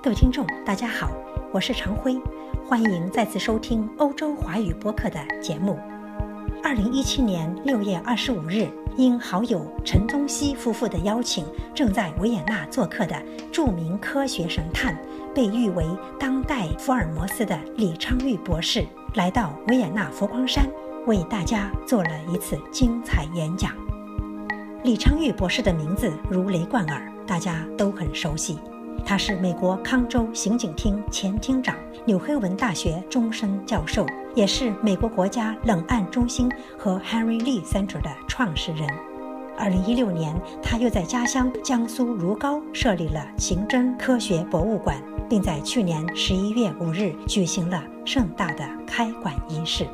各位听众，大家好，我是常辉，欢迎再次收听欧洲华语播客的节目。二零一七年六月二十五日，因好友陈宗熙夫妇的邀请，正在维也纳做客的著名科学神探，被誉为当代福尔摩斯的李昌钰博士，来到维也纳佛光山，为大家做了一次精彩演讲。李昌钰博士的名字如雷贯耳，大家都很熟悉。他是美国康州刑警厅前厅长、纽黑文大学终身教授，也是美国国家冷案中心和 Henry Lee Center 的创始人。二零一六年，他又在家乡江苏如皋设立了刑侦科学博物馆，并在去年十一月五日举行了盛大的开馆仪式。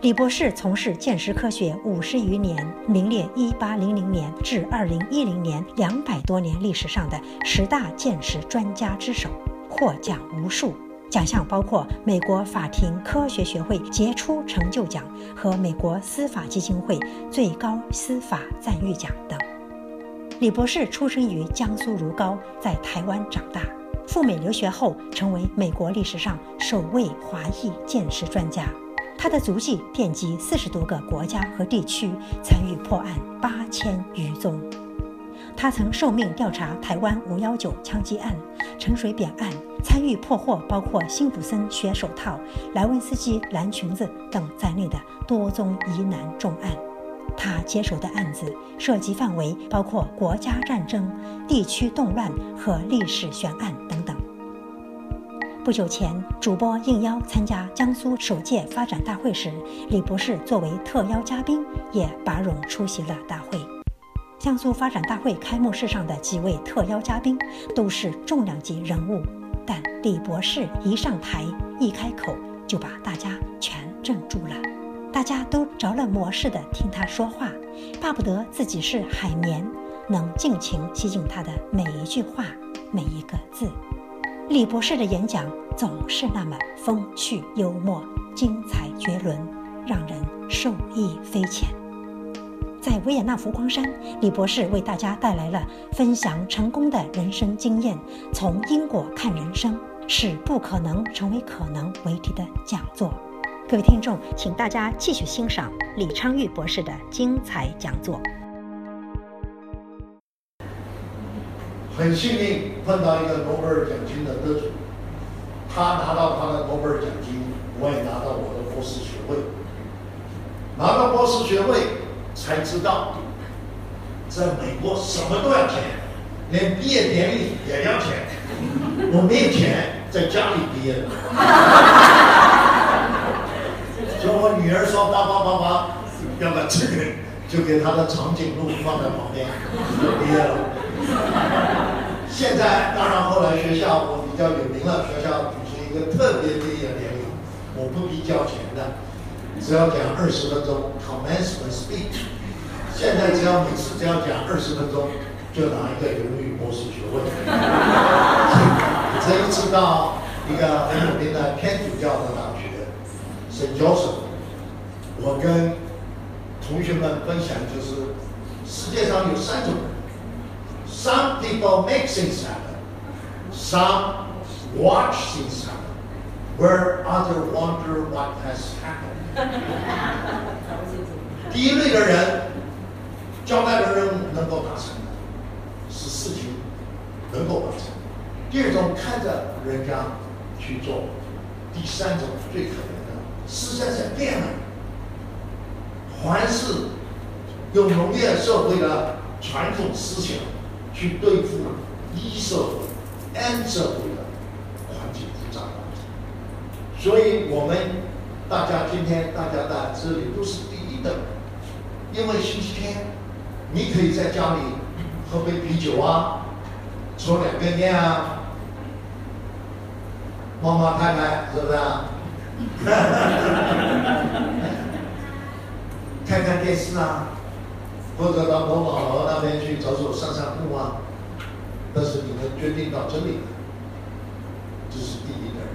李博士从事鉴识科学五十余年，名列一八零零年至二零一零年两百多年历史上的十大鉴识专家之首，获奖无数，奖项包括美国法庭科学学会杰出成就奖和美国司法基金会最高司法赞誉奖等。李博士出生于江苏如皋，在台湾长大，赴美留学后成为美国历史上首位华裔鉴识专家。他的足迹遍及四十多个国家和地区，参与破案八千余宗。他曾受命调查台湾五幺九枪击案、陈水扁案，参与破获包括辛普森血手套、莱文斯基蓝裙子等在内的多宗疑难重案。他接手的案子涉及范围包括国家战争、地区动乱和历史悬案等等。不久前，主播应邀参加江苏首届发展大会时，李博士作为特邀嘉宾也拔冗出席了大会。江苏发展大会开幕式上的几位特邀嘉宾都是重量级人物，但李博士一上台一开口就把大家全镇住了，大家都着了魔似的听他说话，巴不得自己是海绵，能尽情吸进他的每一句话，每一个字。李博士的演讲总是那么风趣幽默、精彩绝伦，让人受益匪浅。在维也纳浮光山，李博士为大家带来了分享成功的人生经验，从因果看人生，使不可能成为可能为题的讲座。各位听众，请大家继续欣赏李昌钰博士的精彩讲座。很幸运碰到一个诺贝尔奖金的得主，他拿到他的诺贝尔奖金，我也拿到我的博士学位。拿到博士学位才知道，在美国什么都要钱，连毕业典礼也要钱。我没有钱，在家里毕业的。就我女儿说：“爸爸，爸爸，要把这个就给他的长颈鹿放在旁边，就毕业了。” 现在当然，后来学校我比较有名了，学校举行一个特别毕业典礼，我不必交钱的，只要讲二十分钟 commencement speech。现在只要每次只要讲二十分钟，就拿一个荣誉博士学位。这一次到一个很有名的天主教的大学省教授我跟同学们分享就是世界上有三种。Some people make things happen. Some watch things happen. Where other wonder what has happened. 第一类的人，交代的任务能够达成的，是事情能够完成。第二种看着人家去做，第三种最可怜的，实在在变了。凡是用农业社会的传统思想。去对付一社会、N 社会的环境复杂，所以我们大家今天大家在这里都是第一等，因为星期天你可以在家里喝杯啤酒啊，抽两根烟啊，妈妈太太是不是啊？看看电视啊。或者到某宝楼那边去走走散散步啊，但是你们决定到这里，这是第一个人。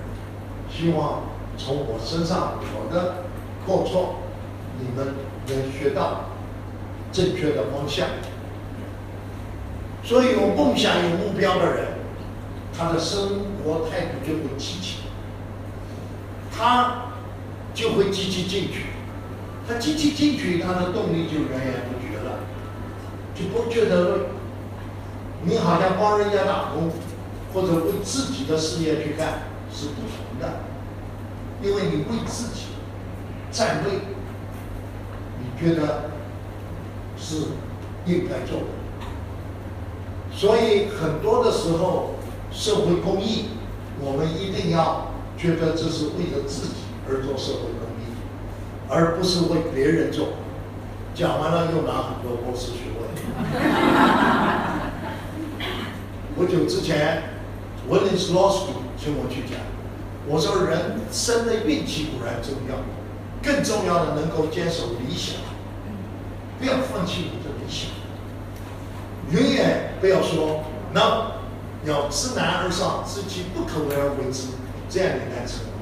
希望从我身上我的过错，你们能学到正确的方向。所以有梦想、有目标的人，他的生活态度就会积极，他就会积极进取，他积极进取，他的动力就源源不绝，就不觉得你好像帮人家打工，或者为自己的事业去干是不同的，因为你为自己站位，你觉得是应该做的，所以很多的时候。社会公益，我们一定要觉得这是为了自己而做社会公益，而不是为别人做。讲完了又拿很多公司去问。不久之前，Willis Law School 请我去讲，我说人生的运气固然重要，更重要的能够坚守理想，不要放弃你的理想，永远不要说 no。要知难而上，知其不可为而为之，这样你才成功。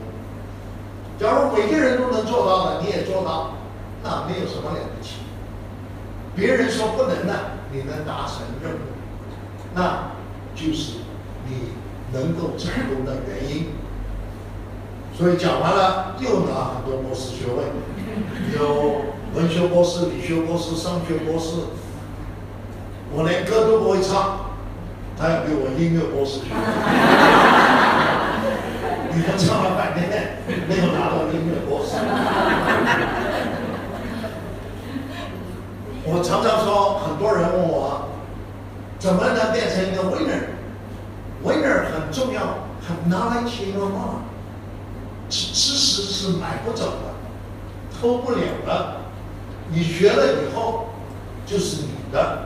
假如每个人都能做到的，你也做到，那没有什么了不起。别人说不能的，你能达成任务，那就是你能够成功的原因。所以讲完了，又拿很多博士学位，有文学博士、理学博士、商学博士，我连歌都不会唱。他要给我音乐博士学位，你们唱了半天没有拿到音乐博士。我常常说，很多人问我，怎么能变成一个 winner？winner 很重要，很 knowledge in your mind，知知识是买不走的，偷不了的。你学了以后就是你的，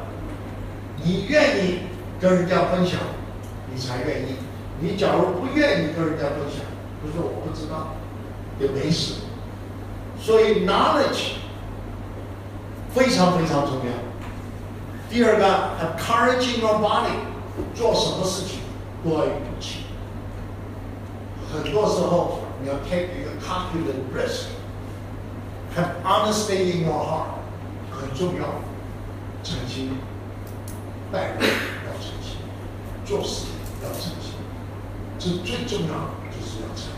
你愿意。跟人家分享，你才愿意。你假如不愿意跟人家分享，就说我不知道，也没事。所以 knowledge 非常非常重要。第二个，have courage in your body，做什么事情都要有勇气。很多时候你要 take 一个 calculated risk，have honesty in your heart，很重要，诚心待人。做事要诚心，这最重要的就是要诚。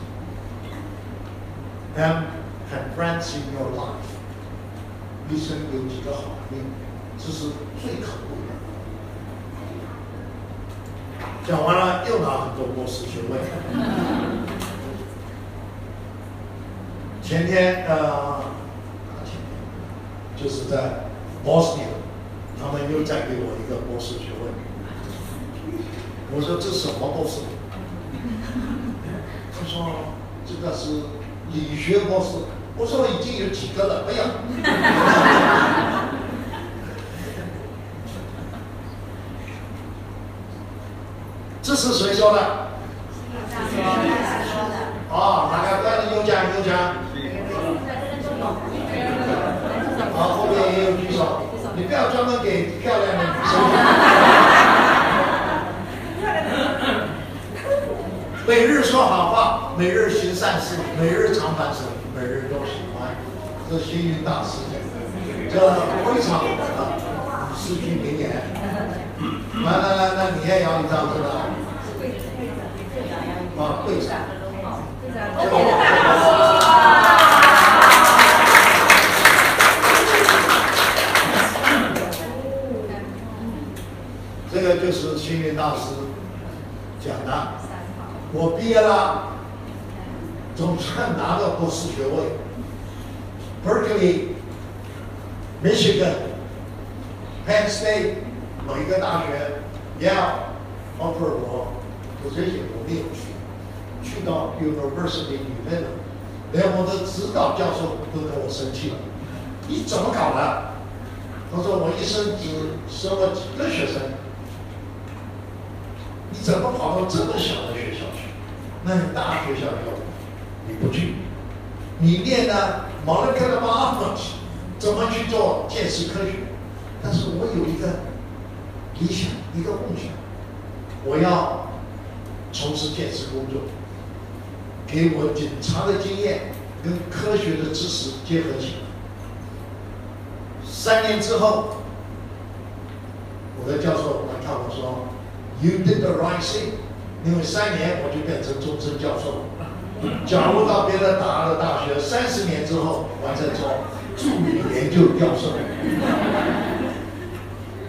And have friends in your life， 一生有几个好朋友，这是最可贵的。讲完了，又拿很多博士学位。前天呃，前天就是在 Boston，他们又再给我一个博士学位。我说这什么博士？他说这个是理学博士。我说已经有几个了，哎呀！这是谁说的？哦，哪个在有奖有奖？好，后面也有举手。你不要专门给漂亮的女生。每日说好话，每日行善事，每日常翻身，都喜欢。这星云大师，这非常啊，诗句名言。来来来，那你也要一张这个。啊，对上。这个就是星云大师讲的。我毕业了，总算拿到博士学位。Berkeley、Michigan、Penn State 某一个大学，Yale offer 我 position，我没有去，去到 University 里面了连我的指导教授都跟我生气了。你怎么搞的？他说我一生只收了几个学生，你怎么跑到这么小的学校去？那你大学校要你不去，你念的 molecular biology 怎么去做见识科学？但是我有一个理想，一个梦想，我要从事建识工作，给我警察的经验跟科学的知识结合起来。三年之后，我的教授来看我说：“You did the right thing。”因为三年我就变成终身教授了。假如到别的大的大学，三十年之后，完成做助理研究教授。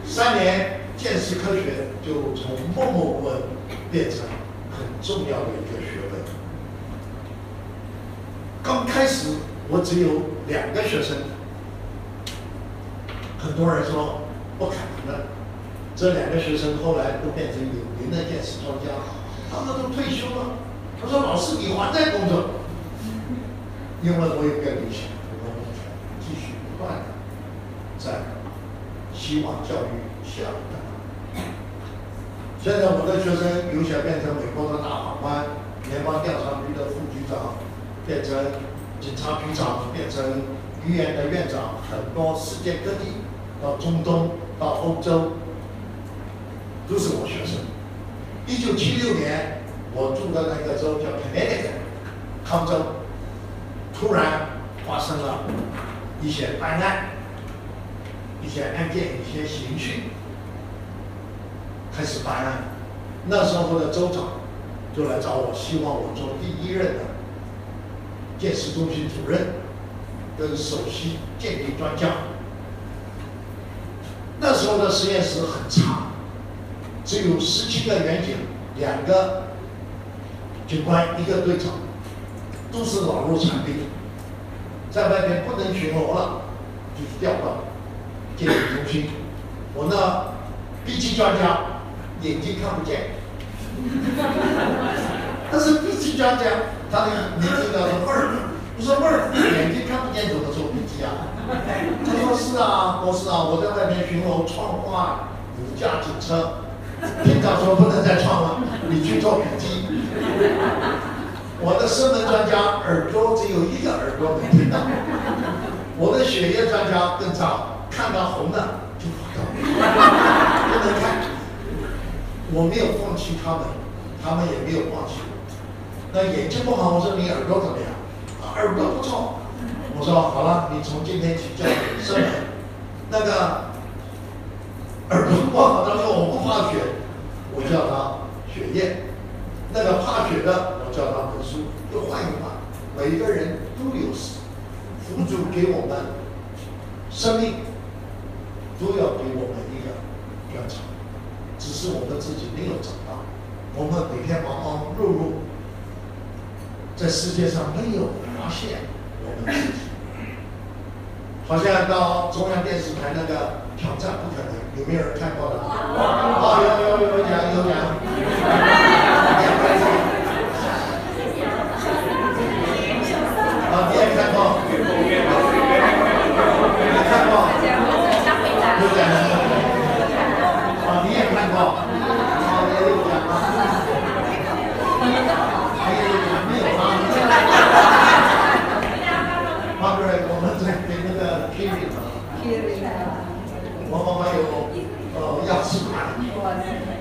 三年见识科学就从默默无闻变成很重要的一个学问。刚开始我只有两个学生，很多人说不可能的。这两个学生后来都变成有名的电视专家，他们都退休了。他说：“老师，你还在工作？因为我有个理想，我继续不断的在希望教育下。现在我的学生有些变成美国的大法官、联邦调查局的副局长，变成警察局长，变成医院的院长，很多世界各地，到中东，到欧洲。”都是我学生。一九七六年，我住的那个州叫 Connecticut，康州，突然发生了一些灾难，一些案件，一些刑讯，开始办案。那时候的州长就来找我，希望我做第一任的鉴识中心主任，跟首席鉴定专家。那时候的实验室很差。只有十七个远景，两个警官，一个队长，都是老弱残兵，在外面不能巡逻了，就调到鉴定中心。我呢，B 级专家，眼睛看不见，但是 B 级专家，他的名字叫做妹儿，我说妹儿，眼睛看不见怎么做 B 级啊？他说是啊，博士啊，我在外面巡逻，闯挂五架警车。厅长说不能再创了，你去做笔记。我的声门专家耳朵只有一个耳朵能听到，我的血液专家更糟，看到红的就跑掉，不能看。我没有放弃他们，他们也没有放弃我。那眼睛不好，我说你耳朵怎么样？啊，耳朵不错。我说好了，你从今天起叫声门。那个。耳朵不好，他说我不怕血，我叫他血液；那个怕血的，我叫他文书。就换一换，每个人都有辅助给我们生命，都要给我们一个专长，只是我们自己没有找到。我们每天忙忙碌碌，在世界上没有发现我们自己。好像到中央电视台那个挑战不可能，有没有人看过的？啊，有有有奖有讲。啊，你也看过？你看过？有讲的。啊，你也看过？啊，也有讲啊。还有讲没有啊？妈哥，我们在给那个 Kiri 我妈妈有呃药吃班，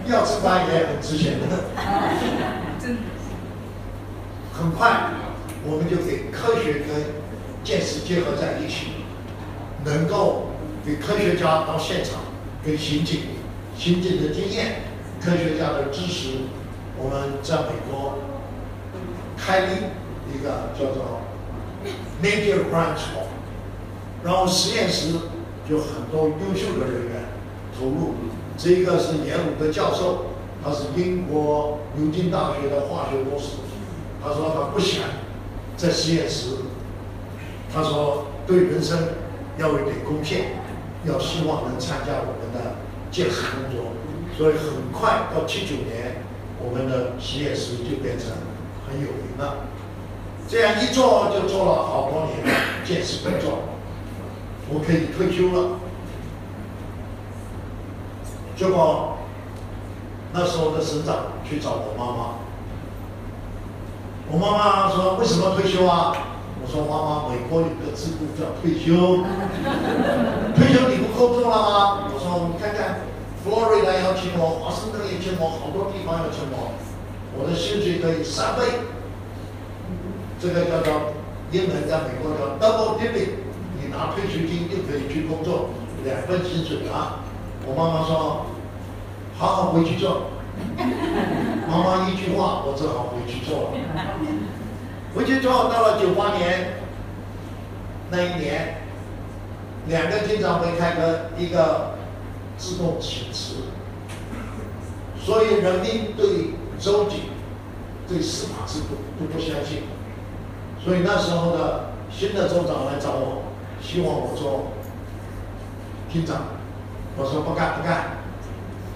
药吃班也很值钱的。很快，我们就给科学跟见识结合在一起，能够给科学家到现场跟刑警、刑警的经验、科学家的知识，我们在美国开立一个叫做。Major branch，然后实验室有很多优秀的人员投入。这一个是严鲁的教授，他是英国牛津大学的化学博士。他说他不想在实验室，他说对人生要有点贡献，要希望能参加我们的建设工作。所以很快到七九年，我们的实验室就变成很有名了。这样一做就做了好多年建设工作，我可以退休了。结果那时候的省长去找我妈妈，我妈妈说：“为什么退休啊？”我说：“妈妈，美国有个制度叫退休，退休你不工作了吗？”我说：“你看看，佛罗里达要请我，华盛顿也请我，好多地方要请我，我的薪水可以三倍。”这个叫做英文，在美国叫 double dipping，你拿退休金就可以去工作，两份薪水啊。我妈妈说，好好回去做。妈妈一句话，我只好回去做了。回去之后，到了九八年那一年，两个经常会开个一个自动请辞，所以人民对周警、对司法制度都不相信，所以那时候的新的州长来找我，希望我做厅长，我说不干不干，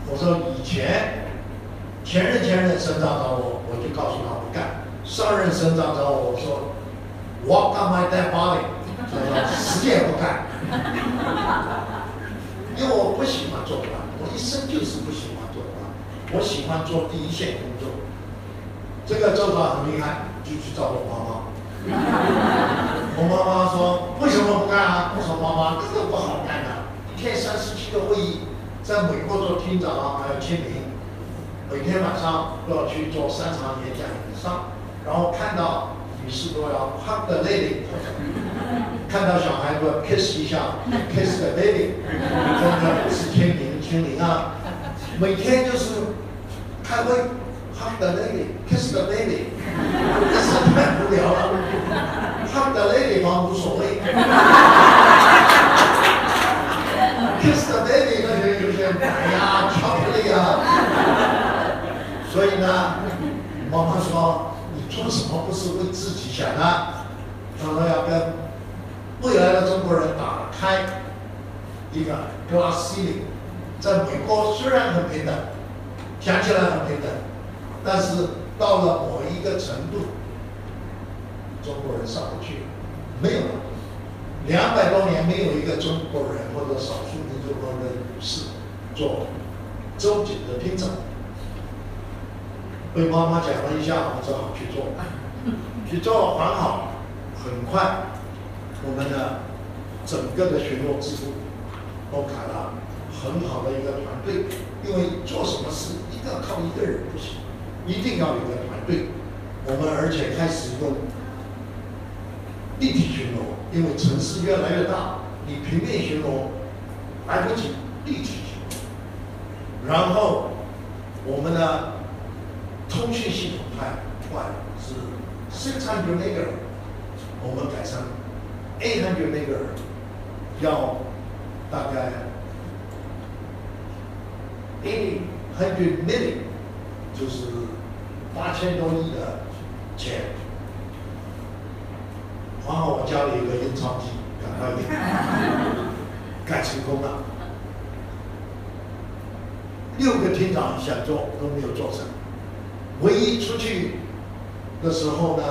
我说以前前任前任省长找我，我就告诉他不干。上任省长找我，我说 Walk on my dead body，他说死也不干，因为我不喜欢做官，我一生就是不喜欢做官，我喜欢做第一线工作。这个州长很厉害，就去找我妈妈。我妈妈说为什么不干啊？我说妈妈这个不好干的，一天三十七个会议，在美国做厅长啊还要签名，每天晚上都要去做三场演讲以上。然后看到女士都要 hug the lady，看到小孩都要 kiss 一下，kiss the baby，真的是签名签名啊！每天就是开会 hug the lady，kiss the baby，真是太无聊了。hug the lady 嘛无所谓，kiss the baby 那些有些奶呀、巧克力呀，所以呢，妈妈说你。做什么不是为自己想的？他说要跟未来的中国人打开一个 glass ceiling。在美国虽然很平等，讲起来很平等，但是到了某一个程度，中国人上不去，没有了。两百多年没有一个中国人或者少数民族的女士做周瑾的厅长。被妈妈讲了一下，我只好去做，去做还好，很快，我们的整个的巡逻制度都改了，很好的一个团队。因为做什么事一定要靠一个人不行，一定要有个团队。我们而且开始用立体巡逻，因为城市越来越大，你平面巡逻来不及，立体巡逻。然后我们的？通讯系统太快了，是 six hundred meg，我们改成 eight hundred meg，要大概 eight hundred million，就是八千多亿的钱。然后我家里有个印钞机，赶快给改成功了。六个厅长想做都没有做成。唯一出去的时候呢，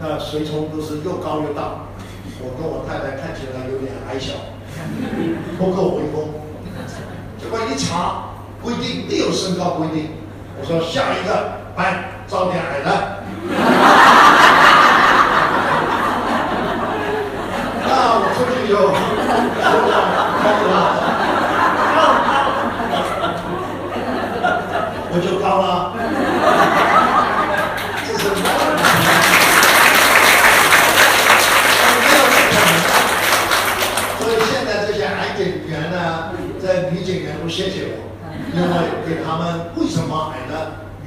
那随从都是又高又大，我跟我太太看起来有点矮小，不够威风。结果一查规定没有身高规定，我说下一个来招点矮的，那我出去就说了，开了，我就高了，就是，所以现在这些矮警员呢，在女警员中谢谢我。因为给他们为什么矮的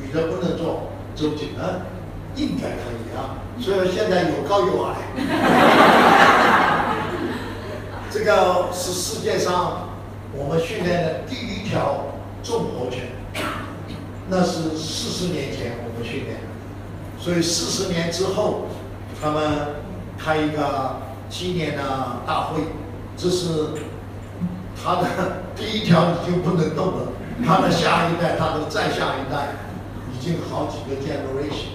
女的不能做周警呢？应该可以啊，所以现在有高有矮。这个是世界上我们训练的第一条纵火犬，那是四十年前我们训练的，所以四十年之后，他们开一个纪念的大会，这是。他的 第一条已经不能动了，他的下一代，他的再下一代，已经好几个 generation，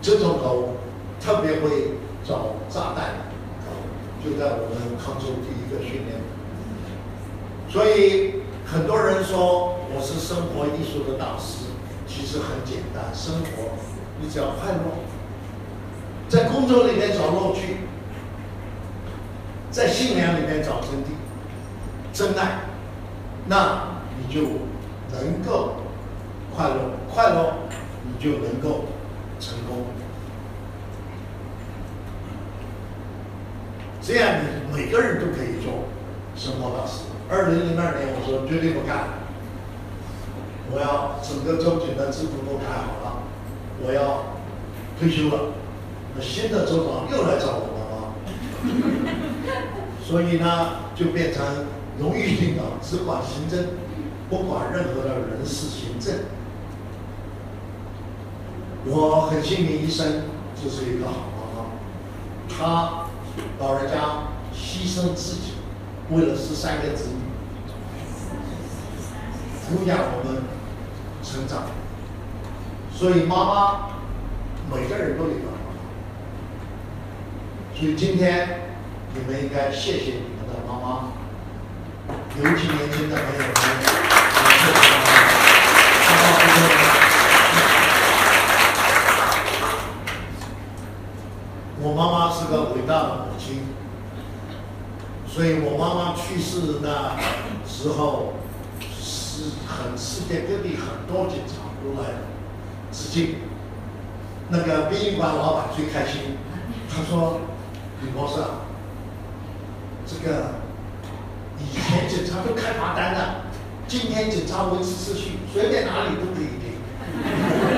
这种狗特别会找炸弹，就在我们康州第一个训练。所以很多人说我是生活艺术的大师，其实很简单，生活你只要快乐，在工作里面找乐趣，在信仰里面找真谛。真爱，那你就能够快乐，快乐你就能够成功。这样你每个人都可以做生活大师。二零零二年我说绝对不干，我要整个州警的制度都改好了，我要退休了。那新的州长又来找我了啊，所以呢，就变成荣誉领导，只管行政，不管任何的人事行政。我很幸运，一生就是一个好妈妈。她老人家牺牲自己，为了十三个子女，抚养我们成长。所以妈妈，每个人都有个妈妈。所以今天你们应该谢谢你们的妈妈，尤其年轻的朋友们，我妈妈是个伟大的母亲，所以我妈妈去世那时候，是很世界各地很多警察都来致敬。那个殡仪馆老板最开心，他说：“李博士啊，这个以前警察都开罚单的，今天警察维持秩序，随便哪里都可以停，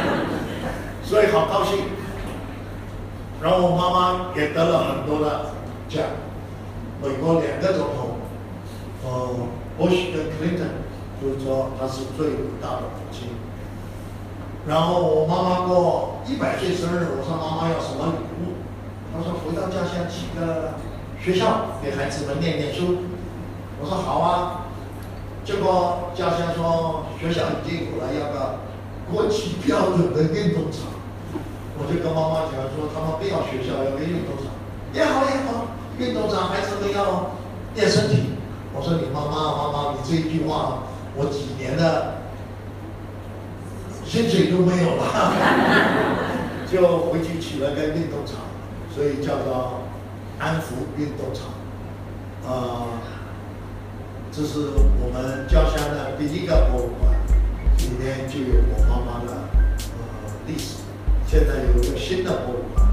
所以好高兴。”然后我妈妈也得了很多的奖，美国两个总统，呃，波许跟克林顿，就是说她是最伟大的母亲。然后我妈妈过一百岁生日，我说妈妈要什么礼物？她说回到家乡起个学校给孩子们念念书。我说好啊。结果家乡说学校已经有了，要个国际标准的运动场。我就跟妈妈讲说，他们不要学校，要个运动场，也好也好，运动场孩子们要练身体。我说你妈妈妈妈，你这一句话，我几年的薪水都没有了，就回去起了个运动场，所以叫做安福运动场。呃，这是我们家乡的第一个博物馆，里面就有我妈妈的呃历史。现在有一个新的博物馆，